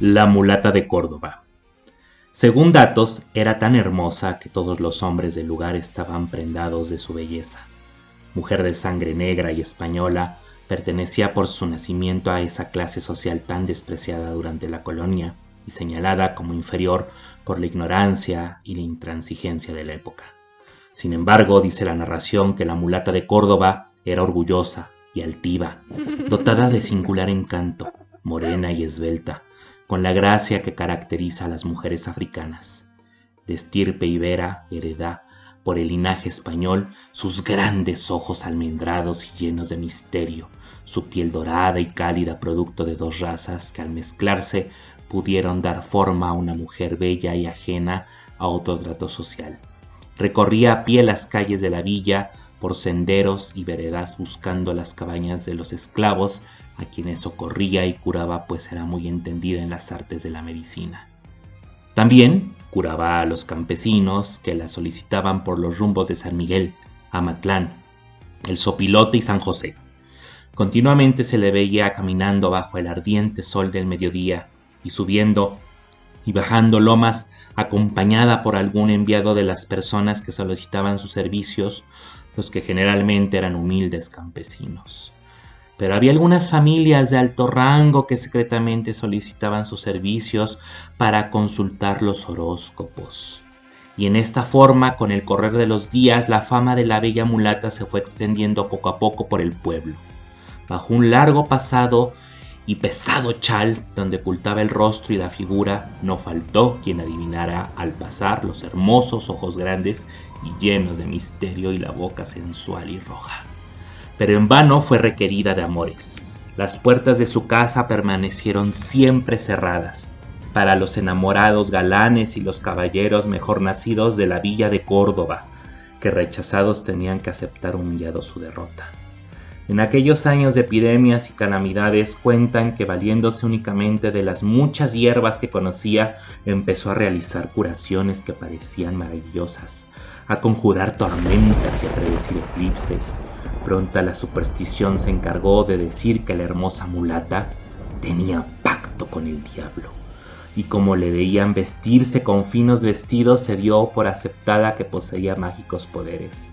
la mulata de Córdoba. Según datos, era tan hermosa que todos los hombres del lugar estaban prendados de su belleza. Mujer de sangre negra y española, pertenecía por su nacimiento a esa clase social tan despreciada durante la colonia y señalada como inferior por la ignorancia y la intransigencia de la época. Sin embargo, dice la narración que la mulata de Córdoba era orgullosa y altiva, dotada de singular encanto, morena y esbelta, con la gracia que caracteriza a las mujeres africanas. De estirpe ibera hereda por el linaje español sus grandes ojos almendrados y llenos de misterio, su piel dorada y cálida producto de dos razas que al mezclarse pudieron dar forma a una mujer bella y ajena a otro trato social. Recorría a pie las calles de la villa, por senderos y veredas buscando las cabañas de los esclavos a quienes socorría y curaba pues era muy entendida en las artes de la medicina. También curaba a los campesinos que la solicitaban por los rumbos de San Miguel, Amatlán, El Sopilote y San José. Continuamente se le veía caminando bajo el ardiente sol del mediodía y subiendo y bajando lomas acompañada por algún enviado de las personas que solicitaban sus servicios, los que generalmente eran humildes campesinos pero había algunas familias de alto rango que secretamente solicitaban sus servicios para consultar los horóscopos. Y en esta forma, con el correr de los días, la fama de la bella mulata se fue extendiendo poco a poco por el pueblo. Bajo un largo pasado y pesado chal donde ocultaba el rostro y la figura, no faltó quien adivinara al pasar los hermosos ojos grandes y llenos de misterio y la boca sensual y roja pero en vano fue requerida de amores. Las puertas de su casa permanecieron siempre cerradas para los enamorados galanes y los caballeros mejor nacidos de la villa de Córdoba, que rechazados tenían que aceptar humillado su derrota. En aquellos años de epidemias y calamidades cuentan que valiéndose únicamente de las muchas hierbas que conocía, empezó a realizar curaciones que parecían maravillosas, a conjurar tormentas y a predecir eclipses, Pronta la superstición se encargó de decir que la hermosa mulata tenía pacto con el diablo, y como le veían vestirse con finos vestidos se dio por aceptada que poseía mágicos poderes.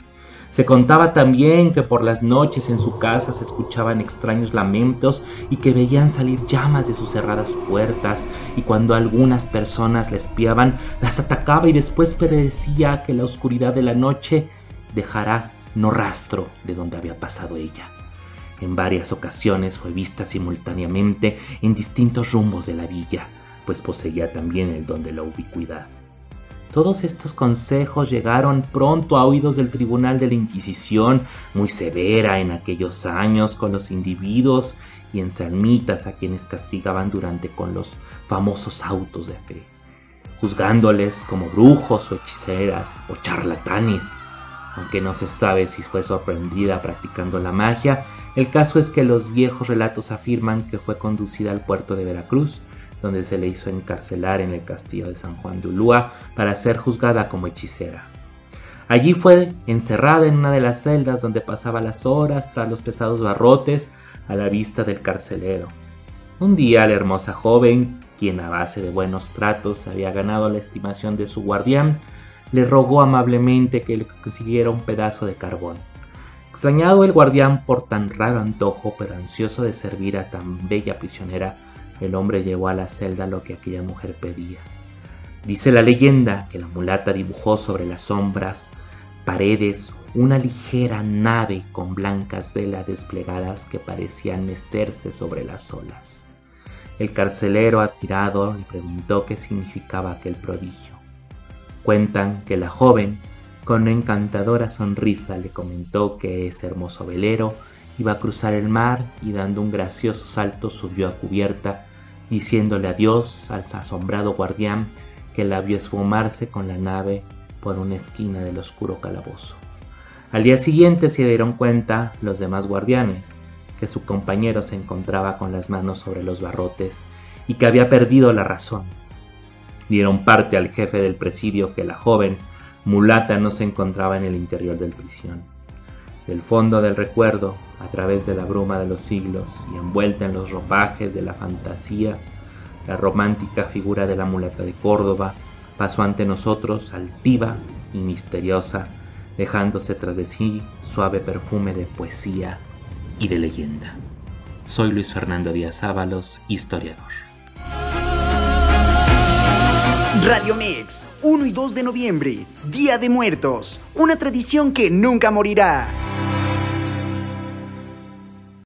Se contaba también que por las noches en su casa se escuchaban extraños lamentos y que veían salir llamas de sus cerradas puertas y cuando algunas personas la espiaban las atacaba y después predecía que la oscuridad de la noche dejará no rastro de donde había pasado ella. En varias ocasiones fue vista simultáneamente en distintos rumbos de la villa, pues poseía también el don de la ubicuidad. Todos estos consejos llegaron pronto a oídos del Tribunal de la Inquisición, muy severa en aquellos años con los individuos y ensalmitas a quienes castigaban durante con los famosos autos de fe, juzgándoles como brujos o hechiceras o charlatanes. Aunque no se sabe si fue sorprendida practicando la magia, el caso es que los viejos relatos afirman que fue conducida al puerto de Veracruz, donde se le hizo encarcelar en el castillo de San Juan de Ulúa para ser juzgada como hechicera. Allí fue encerrada en una de las celdas donde pasaba las horas tras los pesados barrotes a la vista del carcelero. Un día la hermosa joven, quien a base de buenos tratos había ganado la estimación de su guardián, le rogó amablemente que le consiguiera un pedazo de carbón. Extrañado el guardián por tan raro antojo, pero ansioso de servir a tan bella prisionera, el hombre llevó a la celda lo que aquella mujer pedía. Dice la leyenda que la mulata dibujó sobre las sombras, paredes, una ligera nave con blancas velas desplegadas que parecían mecerse sobre las olas. El carcelero atirado le preguntó qué significaba aquel prodigio. Cuentan que la joven, con una encantadora sonrisa, le comentó que ese hermoso velero iba a cruzar el mar y dando un gracioso salto subió a cubierta, diciéndole adiós al asombrado guardián que la vio esfumarse con la nave por una esquina del oscuro calabozo. Al día siguiente se dieron cuenta los demás guardianes que su compañero se encontraba con las manos sobre los barrotes y que había perdido la razón dieron parte al jefe del presidio que la joven mulata no se encontraba en el interior del prisión. Del fondo del recuerdo, a través de la bruma de los siglos y envuelta en los ropajes de la fantasía, La romántica figura de la mulata de Córdoba pasó ante nosotros altiva y misteriosa, dejándose tras de sí suave perfume de poesía y de leyenda. Soy Luis Fernando Díaz Ábalos, historiador. Radio Mix, 1 y 2 de noviembre, Día de Muertos, una tradición que nunca morirá.